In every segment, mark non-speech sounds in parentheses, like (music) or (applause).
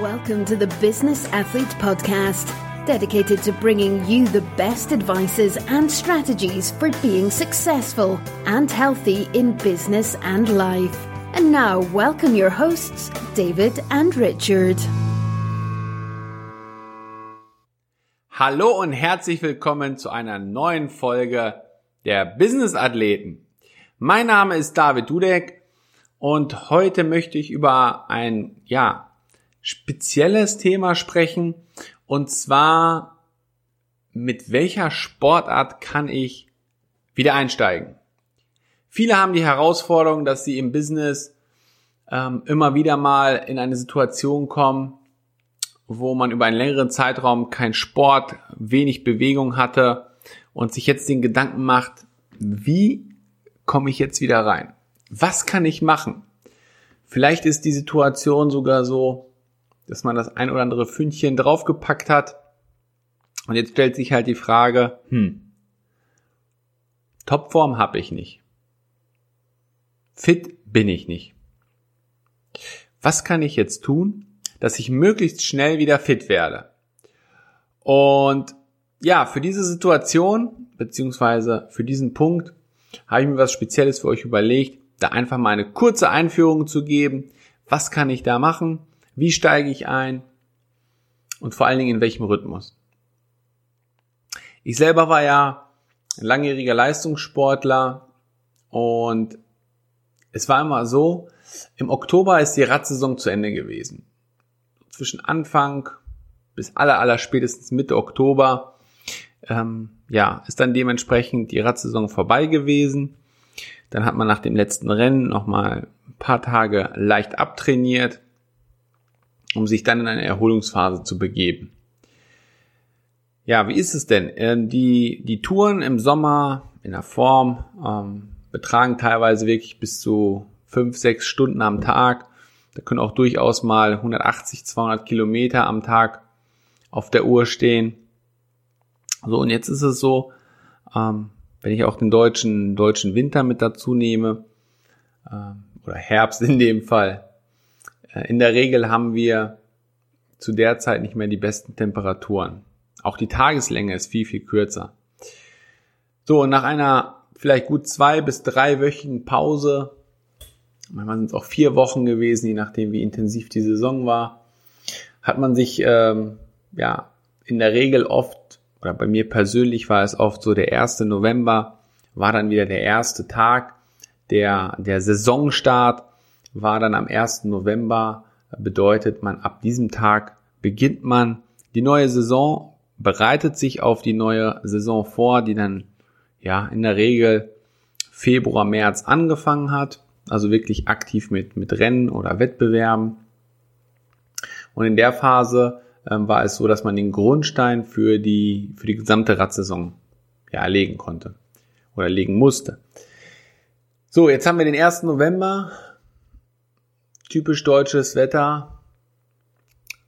Welcome to the Business Athlete Podcast, dedicated to bringing you the best advices and strategies for being successful and healthy in business and life. And now, welcome your hosts, David and Richard. Hallo und herzlich willkommen zu einer neuen Folge der Business Athleten. Mein Name ist David Dudek und heute möchte ich über ein, ja, spezielles Thema sprechen und zwar mit welcher Sportart kann ich wieder einsteigen? Viele haben die Herausforderung, dass sie im Business ähm, immer wieder mal in eine Situation kommen, wo man über einen längeren Zeitraum kein Sport, wenig Bewegung hatte und sich jetzt den Gedanken macht, wie komme ich jetzt wieder rein? Was kann ich machen? Vielleicht ist die Situation sogar so, dass man das ein oder andere Fündchen draufgepackt hat. Und jetzt stellt sich halt die Frage, hm, Topform habe ich nicht. Fit bin ich nicht. Was kann ich jetzt tun, dass ich möglichst schnell wieder fit werde? Und ja, für diese Situation, beziehungsweise für diesen Punkt, habe ich mir was Spezielles für euch überlegt, da einfach mal eine kurze Einführung zu geben. Was kann ich da machen? Wie steige ich ein? Und vor allen Dingen in welchem Rhythmus? Ich selber war ja ein langjähriger Leistungssportler und es war immer so, im Oktober ist die Radsaison zu Ende gewesen. Zwischen Anfang bis aller, aller spätestens Mitte Oktober, ähm, ja, ist dann dementsprechend die Radsaison vorbei gewesen. Dann hat man nach dem letzten Rennen nochmal ein paar Tage leicht abtrainiert um sich dann in eine Erholungsphase zu begeben. Ja, wie ist es denn? Ähm, die, die Touren im Sommer in der Form ähm, betragen teilweise wirklich bis zu fünf, sechs Stunden am Tag. Da können auch durchaus mal 180, 200 Kilometer am Tag auf der Uhr stehen. So, und jetzt ist es so, ähm, wenn ich auch den deutschen, deutschen Winter mit dazu nehme, ähm, oder Herbst in dem Fall, äh, in der Regel haben wir zu der Zeit nicht mehr die besten Temperaturen. Auch die Tageslänge ist viel, viel kürzer. So, nach einer vielleicht gut zwei bis drei wöchigen Pause, manchmal sind es auch vier Wochen gewesen, je nachdem wie intensiv die Saison war, hat man sich ähm, ja in der Regel oft, oder bei mir persönlich war es oft so, der 1. November war dann wieder der erste Tag, der, der Saisonstart war dann am 1. November, bedeutet man ab diesem Tag beginnt man die neue Saison, bereitet sich auf die neue Saison vor, die dann ja in der Regel Februar, März angefangen hat, also wirklich aktiv mit, mit Rennen oder Wettbewerben. Und in der Phase ähm, war es so, dass man den Grundstein für die, für die gesamte Radsaison ja, legen konnte oder legen musste. So, jetzt haben wir den 1. November typisch deutsches Wetter.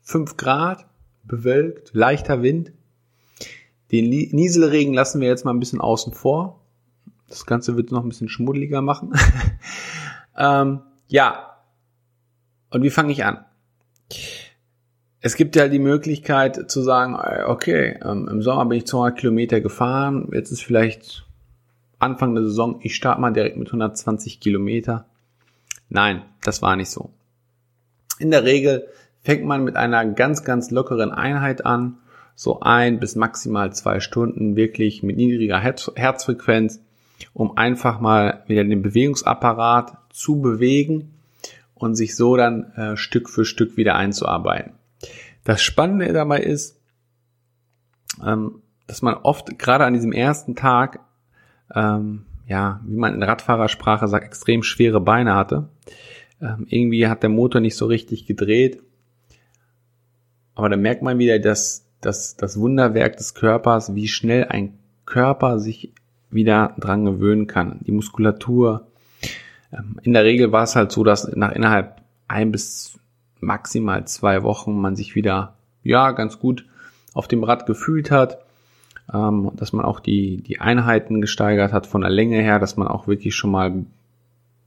5 Grad, bewölkt, leichter Wind. Den Nieselregen lassen wir jetzt mal ein bisschen außen vor. Das Ganze wird noch ein bisschen schmuddeliger machen. (laughs) ähm, ja. Und wie fange ich an? Es gibt ja die Möglichkeit zu sagen, äh, okay, ähm, im Sommer bin ich 200 Kilometer gefahren, jetzt ist vielleicht Anfang der Saison, ich starte mal direkt mit 120 Kilometer. Nein, das war nicht so. In der Regel fängt man mit einer ganz, ganz lockeren Einheit an, so ein bis maximal zwei Stunden wirklich mit niedriger Herzfrequenz, um einfach mal wieder den Bewegungsapparat zu bewegen und sich so dann äh, Stück für Stück wieder einzuarbeiten. Das Spannende dabei ist, ähm, dass man oft gerade an diesem ersten Tag, ähm, ja, wie man in Radfahrersprache sagt, extrem schwere Beine hatte. Ähm, irgendwie hat der Motor nicht so richtig gedreht. Aber da merkt man wieder, dass, dass das Wunderwerk des Körpers, wie schnell ein Körper sich wieder dran gewöhnen kann. Die Muskulatur. Ähm, in der Regel war es halt so, dass nach innerhalb ein bis maximal zwei Wochen man sich wieder, ja, ganz gut auf dem Rad gefühlt hat ähm, dass man auch die, die Einheiten gesteigert hat von der Länge her, dass man auch wirklich schon mal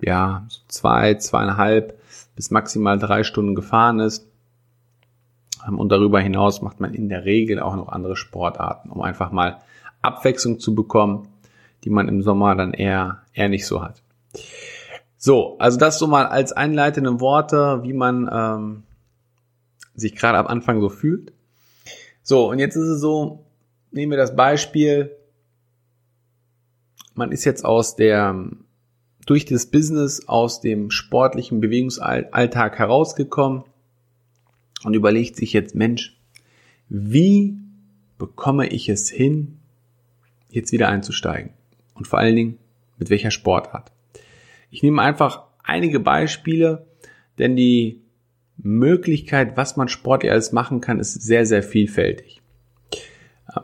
ja, zwei, zweieinhalb bis maximal drei Stunden gefahren ist. Ähm, und darüber hinaus macht man in der Regel auch noch andere Sportarten, um einfach mal Abwechslung zu bekommen, die man im Sommer dann eher, eher nicht so hat. So, also das so mal als einleitende Worte, wie man ähm, sich gerade am Anfang so fühlt. So, und jetzt ist es so, nehmen wir das Beispiel, man ist jetzt aus der, durch das Business aus dem sportlichen Bewegungsalltag herausgekommen und überlegt sich jetzt, Mensch, wie bekomme ich es hin, jetzt wieder einzusteigen? Und vor allen Dingen, mit welcher Sportart? Ich nehme einfach einige Beispiele, denn die Möglichkeit, was man sportlich alles machen kann, ist sehr, sehr vielfältig.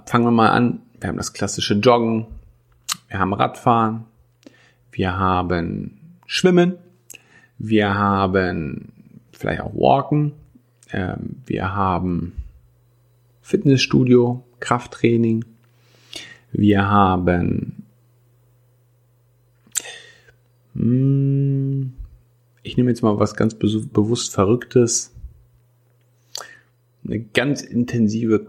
Fangen wir mal an. Wir haben das klassische Joggen, wir haben Radfahren, wir haben Schwimmen, wir haben vielleicht auch Walken, ähm, wir haben Fitnessstudio, Krafttraining, wir haben hm, ich nehme jetzt mal was ganz bewusst Verrücktes. Eine ganz intensive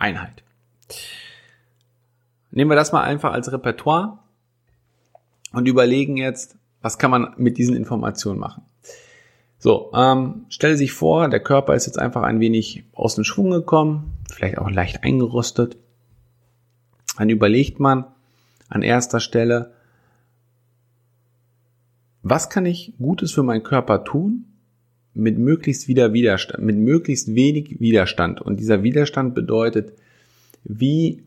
CrossFit-Einheit. Nehmen wir das mal einfach als Repertoire und überlegen jetzt, was kann man mit diesen Informationen machen. So, ähm, stelle sich vor, der Körper ist jetzt einfach ein wenig aus dem Schwung gekommen, vielleicht auch leicht eingerostet. Dann überlegt man an erster Stelle, was kann ich Gutes für meinen Körper tun mit möglichst wieder Widerstand, mit möglichst wenig Widerstand. Und dieser Widerstand bedeutet, wie,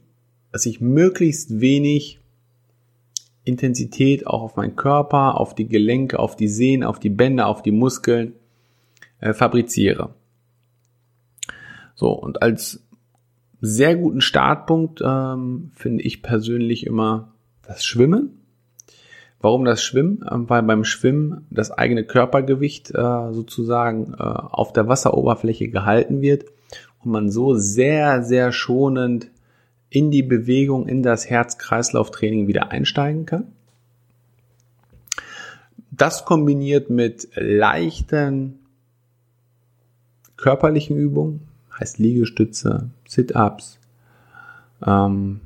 dass ich möglichst wenig Intensität auch auf meinen Körper, auf die Gelenke, auf die Sehnen, auf die Bänder, auf die Muskeln äh, fabriziere. So, und als sehr guten Startpunkt ähm, finde ich persönlich immer das Schwimmen. Warum das Schwimmen? Ähm, weil beim Schwimmen das eigene Körpergewicht äh, sozusagen äh, auf der Wasseroberfläche gehalten wird und man so sehr, sehr schonend in die Bewegung, in das Herz-Kreislauf-Training wieder einsteigen kann. Das kombiniert mit leichten körperlichen Übungen, heißt Liegestütze, Sit-Ups, ähm,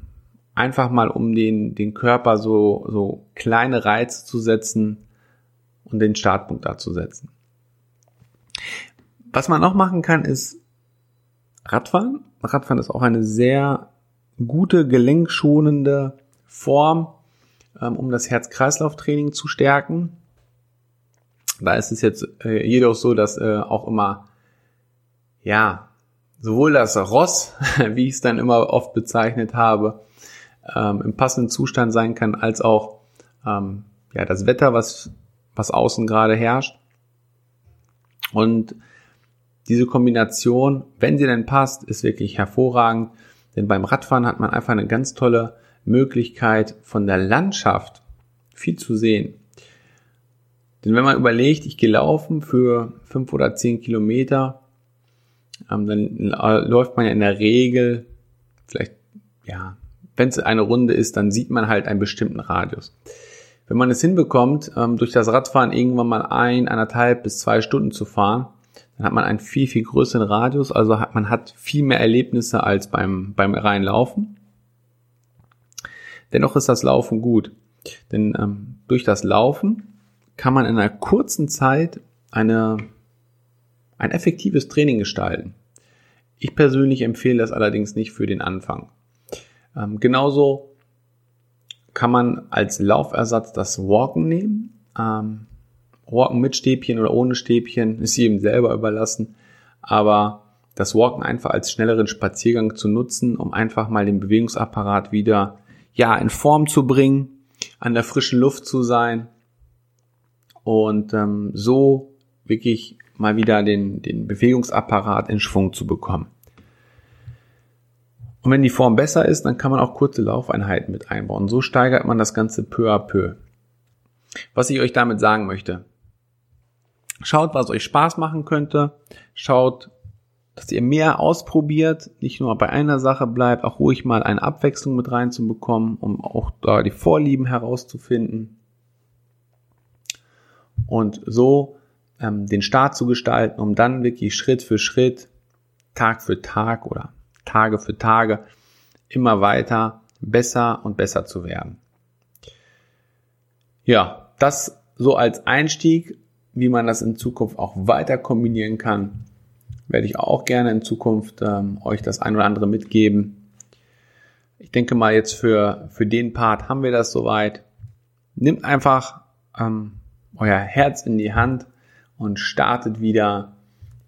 einfach mal um den, den Körper so, so kleine Reize zu setzen und den Startpunkt da zu setzen. Was man noch machen kann, ist Radfahren. Radfahren ist auch eine sehr gute, gelenkschonende Form, ähm, um das Herz-Kreislauf-Training zu stärken. Da ist es jetzt äh, jedoch so, dass äh, auch immer, ja, sowohl das Ross, (laughs) wie ich es dann immer oft bezeichnet habe, ähm, im passenden Zustand sein kann, als auch ähm, ja, das Wetter, was, was außen gerade herrscht. Und diese Kombination, wenn sie denn passt, ist wirklich hervorragend. Denn beim Radfahren hat man einfach eine ganz tolle Möglichkeit von der Landschaft viel zu sehen. Denn wenn man überlegt, ich gehe laufen für fünf oder zehn Kilometer, ähm, dann läuft man ja in der Regel vielleicht ja wenn es eine Runde ist, dann sieht man halt einen bestimmten Radius. Wenn man es hinbekommt, ähm, durch das Radfahren irgendwann mal ein, eineinhalb bis zwei Stunden zu fahren, dann hat man einen viel, viel größeren Radius, also hat, man hat viel mehr Erlebnisse als beim, beim reinen Laufen. Dennoch ist das Laufen gut, denn ähm, durch das Laufen kann man in einer kurzen Zeit eine, ein effektives Training gestalten. Ich persönlich empfehle das allerdings nicht für den Anfang. Ähm, genauso kann man als Laufersatz das Walken nehmen. Ähm, Walken mit Stäbchen oder ohne Stäbchen ist jedem selber überlassen. Aber das Walken einfach als schnelleren Spaziergang zu nutzen, um einfach mal den Bewegungsapparat wieder ja in Form zu bringen, an der frischen Luft zu sein und ähm, so wirklich mal wieder den, den Bewegungsapparat in Schwung zu bekommen. Und wenn die Form besser ist, dann kann man auch kurze Laufeinheiten mit einbauen. So steigert man das Ganze peu à peu. Was ich euch damit sagen möchte. Schaut, was euch Spaß machen könnte. Schaut, dass ihr mehr ausprobiert, nicht nur bei einer Sache bleibt, auch ruhig mal eine Abwechslung mit reinzubekommen, um auch da die Vorlieben herauszufinden. Und so ähm, den Start zu gestalten, um dann wirklich Schritt für Schritt, Tag für Tag oder Tage für Tage immer weiter besser und besser zu werden. Ja, das so als Einstieg, wie man das in Zukunft auch weiter kombinieren kann, werde ich auch gerne in Zukunft ähm, euch das ein oder andere mitgeben. Ich denke mal jetzt für, für den Part haben wir das soweit. Nimmt einfach ähm, euer Herz in die Hand und startet wieder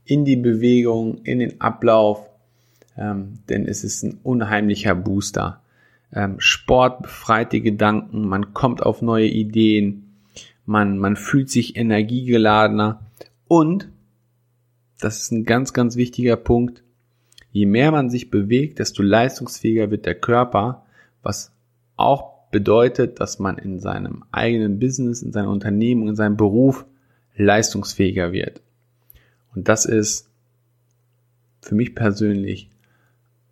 in die Bewegung, in den Ablauf, ähm, denn es ist ein unheimlicher Booster. Ähm, Sport befreit die Gedanken, man kommt auf neue Ideen, man, man fühlt sich energiegeladener und, das ist ein ganz, ganz wichtiger Punkt, je mehr man sich bewegt, desto leistungsfähiger wird der Körper, was auch bedeutet, dass man in seinem eigenen Business, in seiner Unternehmung, in seinem Beruf leistungsfähiger wird. Und das ist für mich persönlich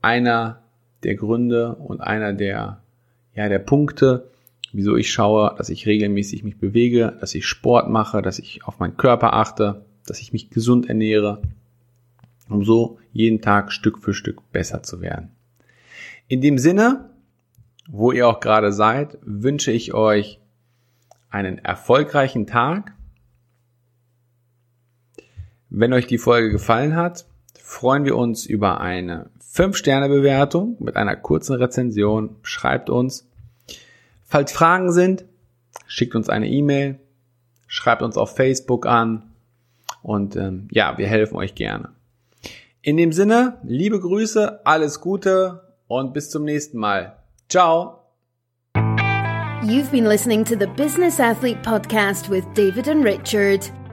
einer der Gründe und einer der, ja, der Punkte, wieso ich schaue, dass ich regelmäßig mich bewege, dass ich Sport mache, dass ich auf meinen Körper achte, dass ich mich gesund ernähre, um so jeden Tag Stück für Stück besser zu werden. In dem Sinne, wo ihr auch gerade seid, wünsche ich euch einen erfolgreichen Tag. Wenn euch die Folge gefallen hat, freuen wir uns über eine 5-Sterne-Bewertung mit einer kurzen Rezension. Schreibt uns. Falls Fragen sind, schickt uns eine E-Mail, schreibt uns auf Facebook an und ähm, ja, wir helfen euch gerne. In dem Sinne, liebe Grüße, alles Gute und bis zum nächsten Mal. Ciao. You've been listening to the Business Athlete Podcast with David and Richard.